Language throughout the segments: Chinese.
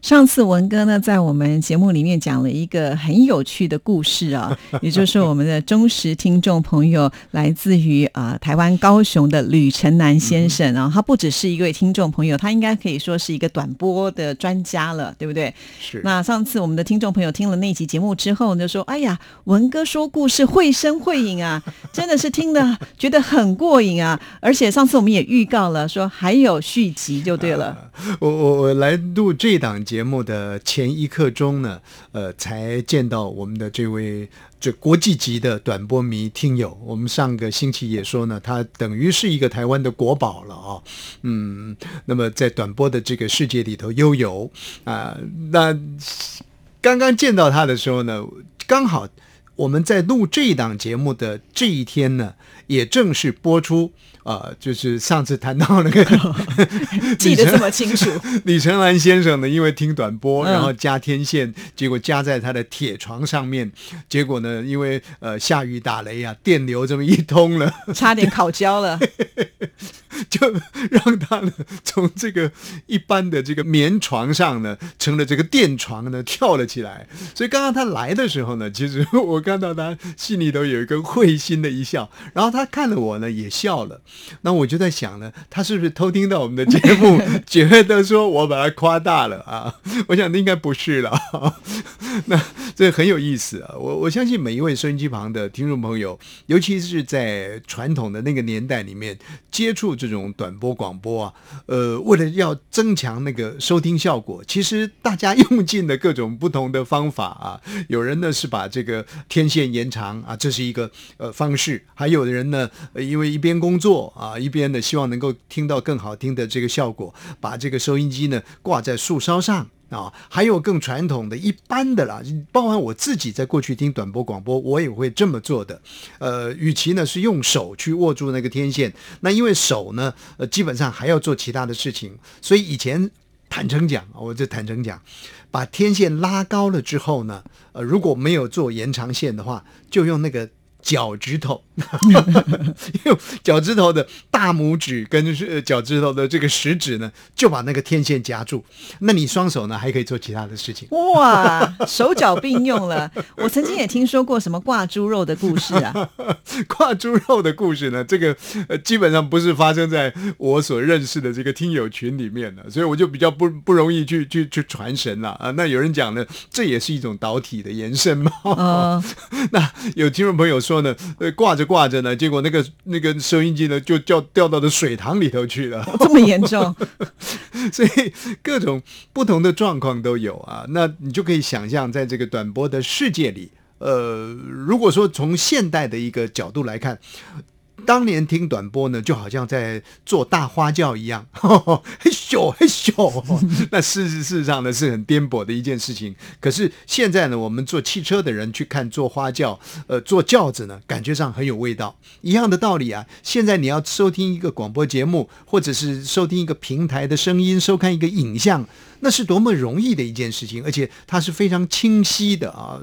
上次文哥呢，在我们节目里面讲了一个很有趣的故事啊，也就是我们的忠实听众朋友，来自于啊台湾高雄的吕成南先生啊，他不只是一位听众朋友，他应该可以说是一个短波的专家了，对不对？是。那上次我们的听众朋友听了那集节目之后，就说：“哎呀，文哥说故事绘声绘影啊，真的是听的觉得很过瘾啊！而且上次我们也预告了，说还有续集，就对了。我我我来录这档。节目的前一刻钟呢，呃，才见到我们的这位这国际级的短波迷听友。我们上个星期也说呢，他等于是一个台湾的国宝了啊。嗯，那么在短波的这个世界里头悠游啊，那刚刚见到他的时候呢，刚好我们在录这一档节目的这一天呢，也正式播出。啊，就是上次谈到那个 记得这么清楚，李承 兰先生呢，因为听短波，然后加天线，结果加在他的铁床上面，结果呢，因为呃下雨打雷啊，电流这么一通了，差点烤焦了，就让他呢从这个一般的这个棉床上呢，成了这个电床呢跳了起来。所以刚刚他来的时候呢，其实我看到他心里头有一个会心的一笑，然后他看了我呢也笑了。那我就在想呢，他是不是偷听到我们的节目，觉得说我把他夸大了啊？我想应该不是了。那这很有意思啊！我我相信每一位收音机旁的听众朋友，尤其是在传统的那个年代里面接触这种短波广播啊，呃，为了要增强那个收听效果，其实大家用尽了各种不同的方法啊。有人呢是把这个天线延长啊，这是一个呃方式；还有的人呢，因为一边工作。啊，一边呢，希望能够听到更好听的这个效果，把这个收音机呢挂在树梢上啊，还有更传统的一般的啦，包含我自己在过去听短波广播，我也会这么做的。呃，与其呢是用手去握住那个天线，那因为手呢，呃，基本上还要做其他的事情，所以以前坦诚讲，我就坦诚讲，把天线拉高了之后呢，呃，如果没有做延长线的话，就用那个。脚趾头，用脚趾头的大拇指跟是脚趾头的这个食指呢，就把那个天线夹住。那你双手呢，还可以做其他的事情。哇，手脚并用了。我曾经也听说过什么挂猪肉的故事啊。挂猪肉的故事呢，这个呃基本上不是发生在我所认识的这个听友群里面的，所以我就比较不不容易去去去传神了啊。那有人讲呢，这也是一种导体的延伸嘛。那有听众朋友。说呢，呃，挂着挂着呢，结果那个那个收音机呢，就掉掉到了水塘里头去了，这么严重，所以各种不同的状况都有啊。那你就可以想象，在这个短波的世界里，呃，如果说从现代的一个角度来看。当年听短波呢，就好像在做大花轿一样，嘿 咻嘿咻。那事实事实上呢，是很颠簸的一件事情。可是现在呢，我们坐汽车的人去看坐花轿，呃，坐轿子呢，感觉上很有味道。一样的道理啊。现在你要收听一个广播节目，或者是收听一个平台的声音，收看一个影像。那是多么容易的一件事情，而且它是非常清晰的啊！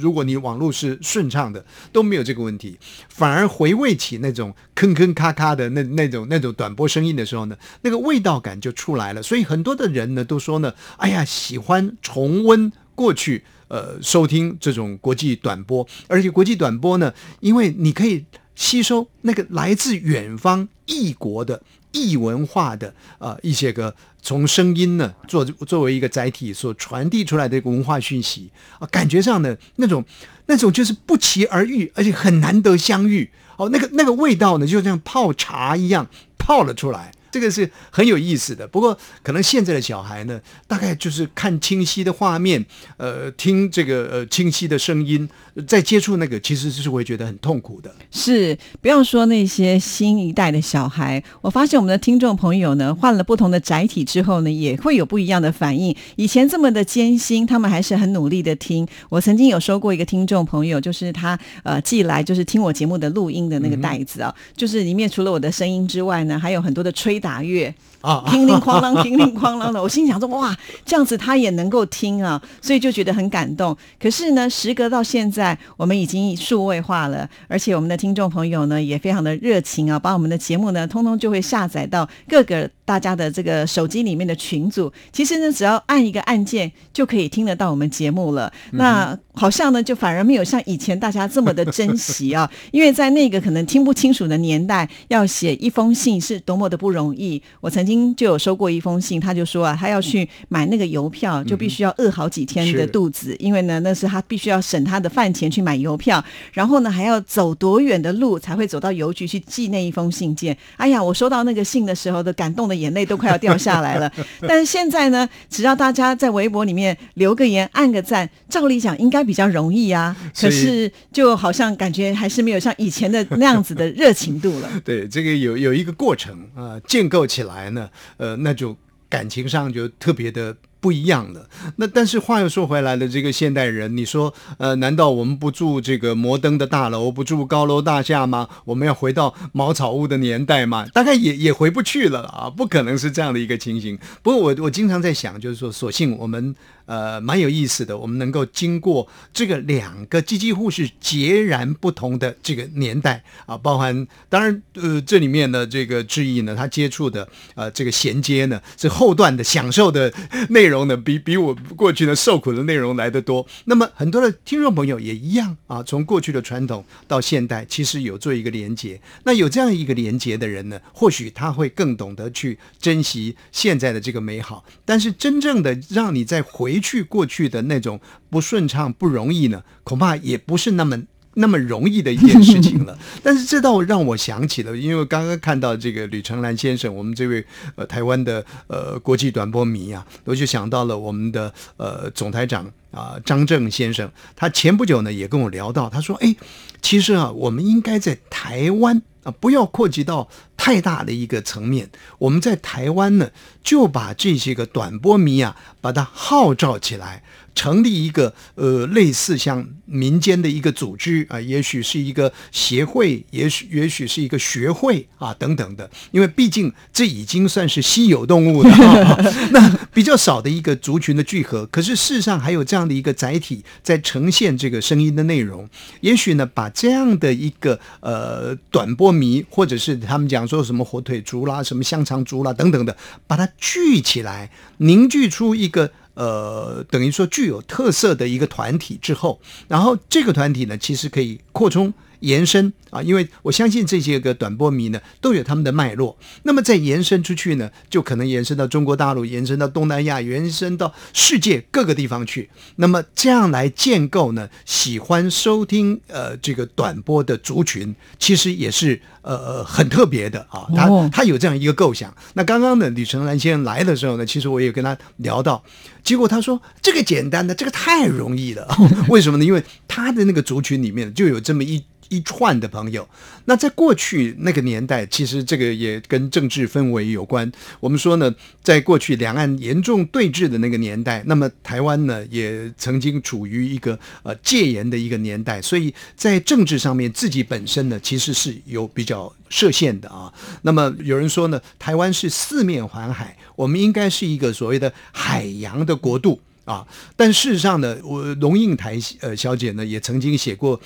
如果你网络是顺畅的，都没有这个问题。反而回味起那种坑坑咔咔的那那种那种短波声音的时候呢，那个味道感就出来了。所以很多的人呢都说呢，哎呀，喜欢重温过去，呃，收听这种国际短波，而且国际短波呢，因为你可以吸收那个来自远方异国的。异文化的啊一些个从声音呢作作为一个载体所传递出来的一个文化讯息。啊，感觉上呢那种那种就是不期而遇，而且很难得相遇。哦，那个那个味道呢就像泡茶一样泡了出来。这个是很有意思的。不过可能现在的小孩呢，大概就是看清晰的画面，呃，听这个呃清晰的声音，再接触那个，其实是会觉得很痛苦的。是，不要说那些新一代的小孩，我发现我们的听众朋友呢，换了不同的载体之后呢，也会有不一样的反应。以前这么的艰辛，他们还是很努力的听。我曾经有收过一个听众朋友，就是他呃寄来就是听我节目的录音的那个袋子啊，就是里面除了我的声音之外呢，还有很多的吹打乐啊叮铃哐啷，叮铃哐啷的。我心想说，哇，这样子他也能够听啊，所以就觉得很感动。可是呢，时隔到现在，我们已经数位化了，而且我们的听众朋友呢也非常的热情啊，把我们的节目呢通通就会下载到各个大家的这个手机里面的群组。其实呢，只要按一个按键就可以听得到我们节目了。那好像呢，就反而没有像以前大家这么的珍惜啊，因为在那个可能听不清楚的年代，要写一封信是多么的不容易。我曾经就有收过一封信，他就说啊，他要去买那个邮票，就必须要饿好几天的肚子，因为呢，那是他必须要省他的饭钱去买邮票，然后呢，还要走多远的路才会走到邮局去寄那一封信件。哎呀，我收到那个信的时候的感动的眼泪都快要掉下来了。但是现在呢，只要大家在微博里面留个言、按个赞，照理讲应该比较容易啊。可是就好像感觉还是没有像以前的那样子的热情度了。对，这个有有一个过程啊、呃建构起来呢，呃，那就感情上就特别的。不一样了那，但是话又说回来了，这个现代人，你说，呃，难道我们不住这个摩登的大楼，不住高楼大厦吗？我们要回到茅草屋的年代吗？大概也也回不去了啊，不可能是这样的一个情形。不过我我经常在想，就是说，索性我们呃蛮有意思的，我们能够经过这个两个几几乎是截然不同的这个年代啊，包含当然呃这里面的这个志毅呢，他接触的呃这个衔接呢是后段的享受的内容呢，比比我过去的受苦的内容来得多。那么很多的听众朋友也一样啊，从过去的传统到现代，其实有做一个连接。那有这样一个连接的人呢，或许他会更懂得去珍惜现在的这个美好。但是真正的让你在回去过去的那种不顺畅、不容易呢，恐怕也不是那么。那么容易的一件事情了，但是这倒让我想起了，因为刚刚看到这个吕成兰先生，我们这位呃台湾的呃国际短波迷啊，我就想到了我们的呃总台长啊张正先生，他前不久呢也跟我聊到，他说，哎，其实啊，我们应该在台湾啊，不要扩及到太大的一个层面，我们在台湾呢就把这些个短波迷啊，把它号召起来。成立一个呃类似像民间的一个组织啊，也许是一个协会，也许也许是一个学会啊等等的，因为毕竟这已经算是稀有动物的、啊，那比较少的一个族群的聚合。可是事实上还有这样的一个载体在呈现这个声音的内容，也许呢把这样的一个呃短波迷，或者是他们讲说什么火腿族啦、什么香肠族啦等等的，把它聚起来，凝聚出一个。呃，等于说具有特色的一个团体之后，然后这个团体呢，其实可以扩充。延伸啊，因为我相信这些个短波迷呢都有他们的脉络。那么再延伸出去呢，就可能延伸到中国大陆，延伸到东南亚，延伸到世界各个地方去。那么这样来建构呢，喜欢收听呃这个短波的族群，其实也是呃很特别的啊。他他有这样一个构想。那刚刚呢，李成兰先生来的时候呢，其实我也跟他聊到，结果他说这个简单的，这个太容易了。为什么呢？因为他的那个族群里面就有这么一。一串的朋友，那在过去那个年代，其实这个也跟政治氛围有关。我们说呢，在过去两岸严重对峙的那个年代，那么台湾呢也曾经处于一个呃戒严的一个年代，所以在政治上面自己本身呢其实是有比较设限的啊。那么有人说呢，台湾是四面环海，我们应该是一个所谓的海洋的国度啊。但事实上呢，我龙应台呃小姐呢也曾经写过。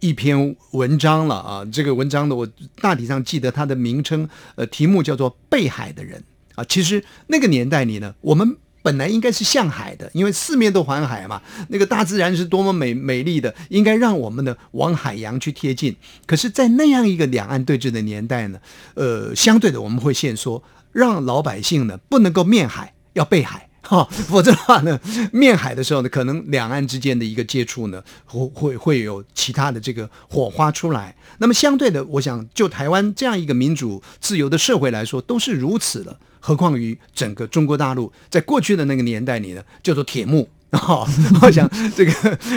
一篇文章了啊，这个文章呢，我大体上记得它的名称，呃，题目叫做《背海的人》啊。其实那个年代里呢，我们本来应该是向海的，因为四面都环海嘛，那个大自然是多么美美丽的，应该让我们呢往海洋去贴近。可是，在那样一个两岸对峙的年代呢，呃，相对的我们会限缩，让老百姓呢不能够面海，要背海。哈、否则的话呢，面海的时候呢，可能两岸之间的一个接触呢，会会会有其他的这个火花出来。那么相对的，我想就台湾这样一个民主自由的社会来说，都是如此的。何况于整个中国大陆，在过去的那个年代里呢，叫做铁幕。啊、我想这个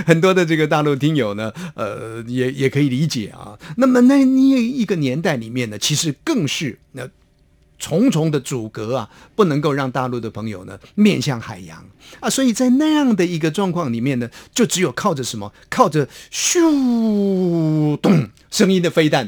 很多的这个大陆听友呢，呃，也也可以理解啊。那么那那一个年代里面呢，其实更是那。重重的阻隔啊，不能够让大陆的朋友呢面向海洋啊，所以在那样的一个状况里面呢，就只有靠着什么，靠着咻咚声音的飞弹，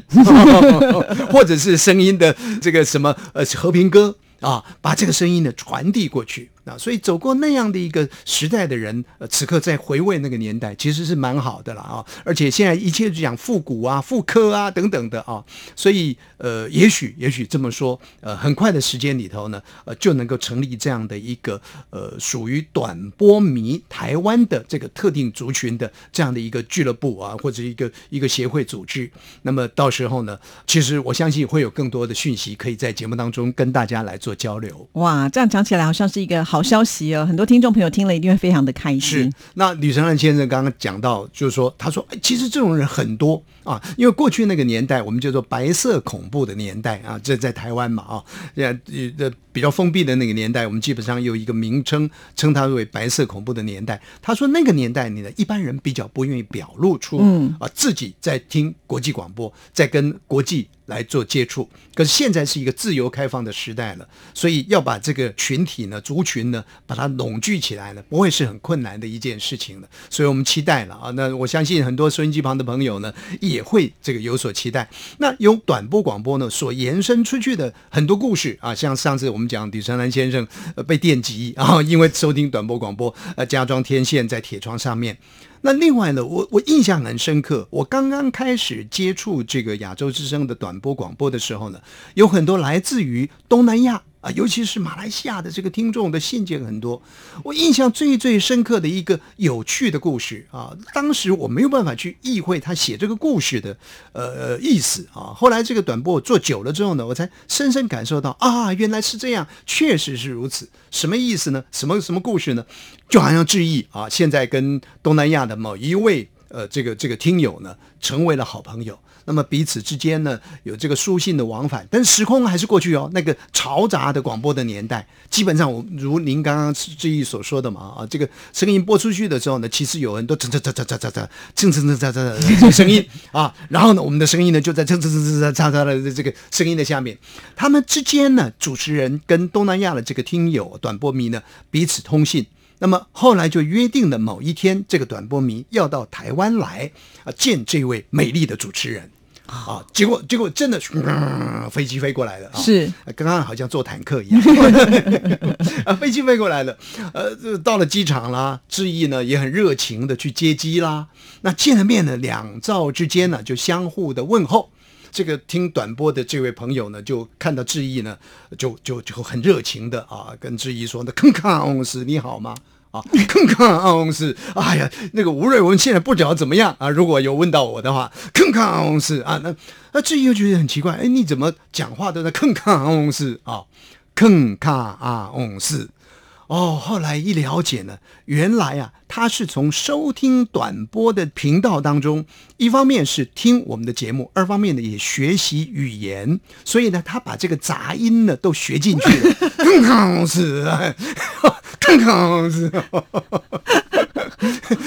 或者是声音的这个什么呃和平鸽啊，把这个声音呢传递过去。那，所以走过那样的一个时代的人，呃，此刻在回味那个年代，其实是蛮好的了啊。而且现在一切就讲复古啊、复刻啊等等的啊，所以呃，也许也许这么说，呃，很快的时间里头呢，呃，就能够成立这样的一个呃属于短波迷台湾的这个特定族群的这样的一个俱乐部啊，或者一个一个协会组织。那么到时候呢，其实我相信会有更多的讯息可以在节目当中跟大家来做交流。哇，这样讲起来好像是一个好消息哦，很多听众朋友听了一定会非常的开是心。，那吕承恩先生刚刚讲到，就是说，他说，哎，其实这种人很多啊，因为过去那个年代，我们叫做白色恐怖的年代啊，这在台湾嘛啊，这这比较封闭的那个年代，我们基本上有一个名称称它为白色恐怖的年代。他说那个年代你呢，一般人比较不愿意表露出嗯啊自己在听国际广播，在跟国际来做接触。可是现在是一个自由开放的时代了，所以要把这个群体呢、族群呢，把它拢聚起来呢，不会是很困难的一件事情了。所以我们期待了啊。那我相信很多收音机旁的朋友呢，也会这个有所期待。那由短波广播呢所延伸出去的很多故事啊，像上次我们讲李承南先生呃被电击然啊，因为收听短波广播，呃加装天线在铁窗上面。那另外呢，我我印象很深刻，我刚刚开始接触这个亚洲之声的短波广播的时候呢，有很多来自于东南亚啊，尤其是马来西亚的这个听众的信件很多。我印象最最深刻的一个有趣的故事啊，当时我没有办法去意会他写这个故事的呃意思啊。后来这个短波做久了之后呢，我才深深感受到啊，原来是这样，确实是如此。什么意思呢？什么什么故事呢？就好像志毅啊，现在跟东南亚的某一位呃这个这个听友呢，成为了好朋友。那么彼此之间呢，有这个书信的往返，但时空还是过去哦。那个嘈杂的广播的年代，基本上我如您刚刚志毅所说的嘛啊，这个声音播出去的时候呢，其实有很多蹭蹭蹭蹭蹭蹭蹭蹭蹭蹭蹭的这个声音啊，然后呢，我们的声音呢就在蹭蹭蹭蹭蹭蹭蹭的这个声音的下面，他们之间呢，主持人跟东南亚的这个听友短波迷呢彼此通信。那么后来就约定了某一天，这个短波迷要到台湾来啊见这位美丽的主持人啊。结果结果真的飞机飞过来了啊，是呃刚刚好像坐坦克一样，啊，飞机飞过来了，呃，到了机场啦，志毅呢也很热情的去接机啦。那见了面呢，两造之间呢就相互的问候。这个听短波的这位朋友呢，就看到志毅呢，就就就很热情的啊，跟志毅说：“那康康翁斯你好吗？”啊，康康翁是，哎呀，那个吴瑞文现在不知道怎么样啊？如果有问到我的话，康康翁是啊，那那志毅又觉得很奇怪，哎，你怎么讲话都在康康翁是啊？康康翁斯。哦，后来一了解呢，原来啊，他是从收听短波的频道当中，一方面是听我们的节目，二方面呢也学习语言，所以呢，他把这个杂音呢都学进去了。更好使，更康是。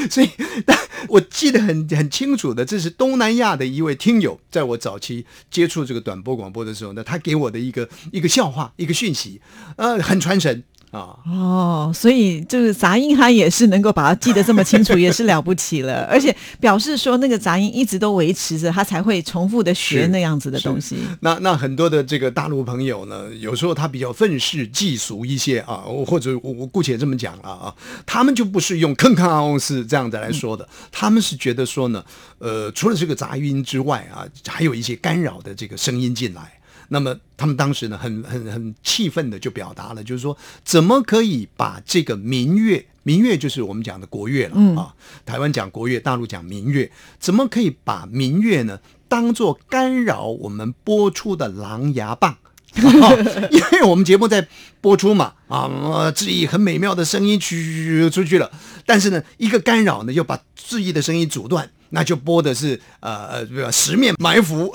所以，但我记得很很清楚的，这是东南亚的一位听友，在我早期接触这个短波广播的时候呢，他给我的一个一个笑话，一个讯息，呃，很传神啊。哦，所以就是杂音，他也是能够把它记得这么清楚，也是了不起了。而且表示说那个杂音一直都维持着，他才会重复的学那样子的东西。那那很多的这个大陆朋友呢，有时候他比较愤世嫉俗一些啊，我或者我我姑且这么讲了啊，他们就不是用坑坑翁是这样子来说的，他们是觉得说呢，呃，除了这个杂音之外啊，还有一些干扰的这个声音进来。那么他们当时呢，很很很气愤的就表达了，就是说，怎么可以把这个民乐，民乐就是我们讲的国乐了、啊，台湾讲国乐，大陆讲民乐，怎么可以把民乐呢当做干扰我们播出的狼牙棒？哦 因为我们节目在播出嘛，啊，志毅很美妙的声音去出去了，但是呢，一个干扰呢，又把志毅的声音阻断，那就播的是呃呃十面埋伏，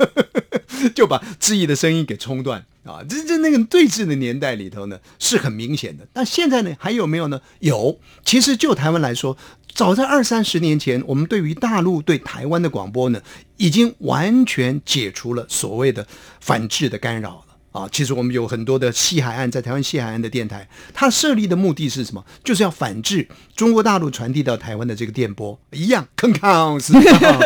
就把志毅的声音给冲断啊！这这那个对峙的年代里头呢，是很明显的。但现在呢，还有没有呢？有。其实就台湾来说，早在二三十年前，我们对于大陆对台湾的广播呢，已经完全解除了所谓的反制的干扰了。啊，其实我们有很多的西海岸，在台湾西海岸的电台，它设立的目的是什么？就是要反制中国大陆传递到台湾的这个电波，一样，坑康是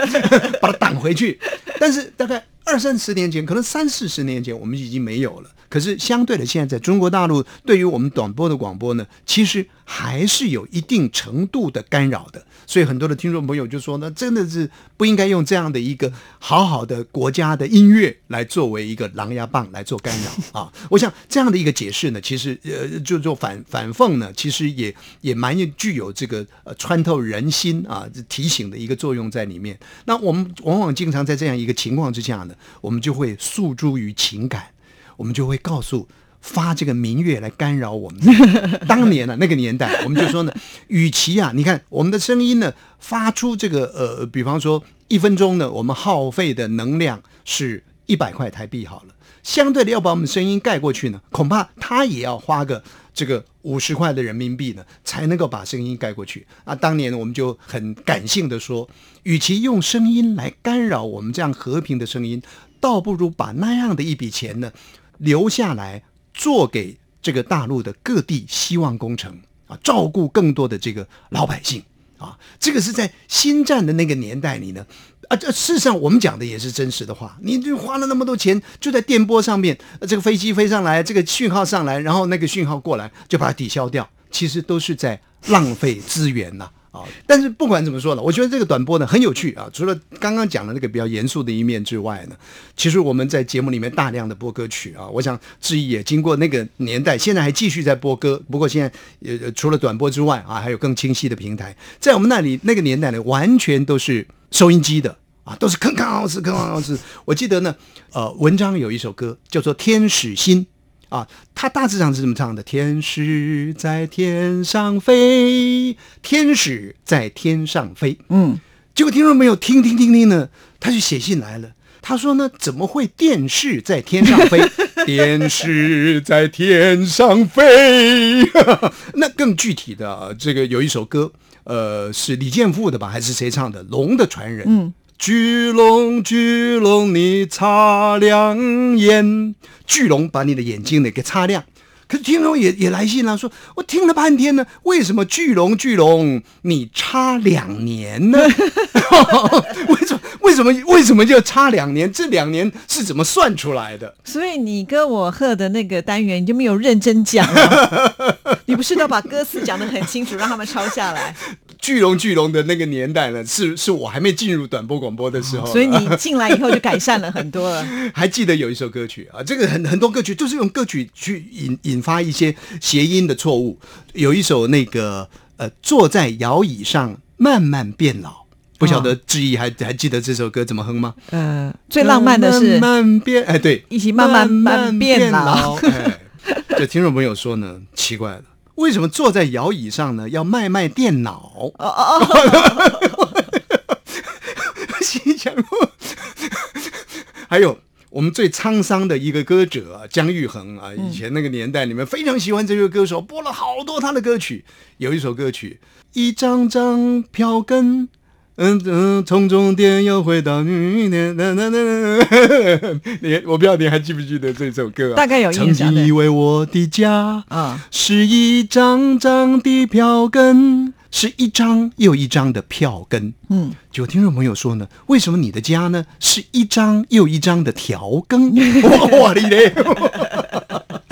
把它挡回去。但是大概二三十年前，可能三四十年前，我们已经没有了。可是相对的，现在在中国大陆，对于我们短波的广播呢，其实还是有一定程度的干扰的。所以很多的听众朋友就说呢，真的是不应该用这样的一个好好的国家的音乐来作为一个狼牙棒来做干扰啊。我想这样的一个解释呢，其实呃，就做反反讽呢，其实也也蛮具有这个呃穿透人心啊提醒的一个作用在里面。那我们往往经常在这样一个情况之下呢，我们就会诉诸于情感。我们就会告诉发这个民乐来干扰我们。当年呢，那个年代，我们就说呢，与其啊，你看我们的声音呢，发出这个呃，比方说一分钟呢，我们耗费的能量是一百块台币好了，相对的要把我们声音盖过去呢，恐怕他也要花个这个五十块的人民币呢，才能够把声音盖过去。啊，当年我们就很感性的说，与其用声音来干扰我们这样和平的声音，倒不如把那样的一笔钱呢。留下来做给这个大陆的各地希望工程啊，照顾更多的这个老百姓啊，这个是在新战的那个年代里呢啊，这事实上我们讲的也是真实的话，你就花了那么多钱，就在电波上面，这个飞机飞上来，这个讯号上来，然后那个讯号过来就把它抵消掉，其实都是在浪费资源呐。啊但是不管怎么说呢，我觉得这个短波呢很有趣啊。除了刚刚讲的那个比较严肃的一面之外呢，其实我们在节目里面大量的播歌曲啊，我想志毅也经过那个年代，现在还继续在播歌。不过现在呃除了短波之外啊，还有更清晰的平台。在我们那里那个年代呢，完全都是收音机的啊，都是坑坑奥斯坑坑奥斯。我记得呢，呃，文章有一首歌叫做《天使心》。啊，他大致上是这么唱的：天使在天上飞，天使在天上飞。嗯，结果听众没有听听听听呢，他就写信来了。他说呢，怎么会电视在天上飞？电视在天上飞。那更具体的，这个有一首歌，呃，是李健富的吧，还是谁唱的？《龙的传人》。嗯。巨龙，巨龙，你擦亮眼。巨龙把你的眼睛呢给擦亮。可是听众也也来信了，说我听了半天呢，为什么巨龙巨龙你差两年呢？为什么为什么为什么就差两年？这两年是怎么算出来的？所以你跟我贺的那个单元你就没有认真讲，你不是都把歌词讲得很清楚，让他们抄下来？巨龙巨龙的那个年代呢，是是我还没进入短波广播的时候，所以你进来以后就改善了很多了。还记得有一首歌曲啊，这个很很多歌曲就是用歌曲去引引发一些谐音的错误。有一首那个呃，坐在摇椅上慢慢变老，不晓得志毅还还记得这首歌怎么哼吗？呃，最浪漫的是慢慢变，哎，对，一起慢慢慢变老。哎，这听众朋友说呢，奇怪了。为什么坐在摇椅上呢？要卖卖电脑？哦哦哦！心想，还有我们最沧桑的一个歌者姜育恒啊，以前那个年代，你们非常喜欢这位歌手，播了好多他的歌曲。有一首歌曲，一张张票根。嗯嗯，从终点又回到去年，那那那你我不知道你还记不记得这首歌？大概有印象。曾经以为我的家啊，是一张张的票根，是一张又一张的票根。嗯，就听众朋友说呢，为什么你的家呢是一张又一张的调羹？哇哩嘞！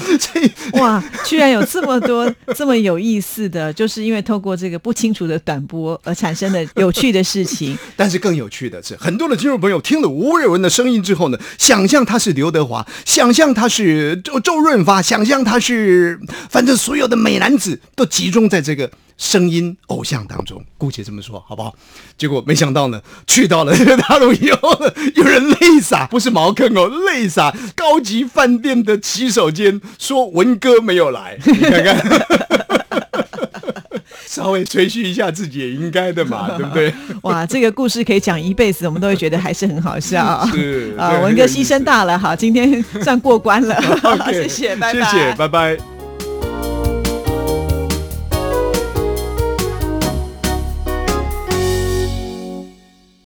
哇，居然有这么多 这么有意思的，就是因为透过这个不清楚的短波而产生的有趣的事情。但是更有趣的是，很多的听众朋友听了吴瑞文的声音之后呢，想象他是刘德华，想象他是周周润发，想象他是，反正所有的美男子都集中在这个。声音偶像当中，姑且这么说，好不好？结果没想到呢，去到了大陆以后，有人累死。洒，不是茅坑哦，泪洒高级饭店的洗手间，说文哥没有来，你看看。稍微吹嘘一下自己也应该的嘛，对不对？哇，这个故事可以讲一辈子，我们都会觉得还是很好笑。是啊，文哥牺牲大了，好，今天算过关了，谢谢，拜拜，谢谢，拜拜。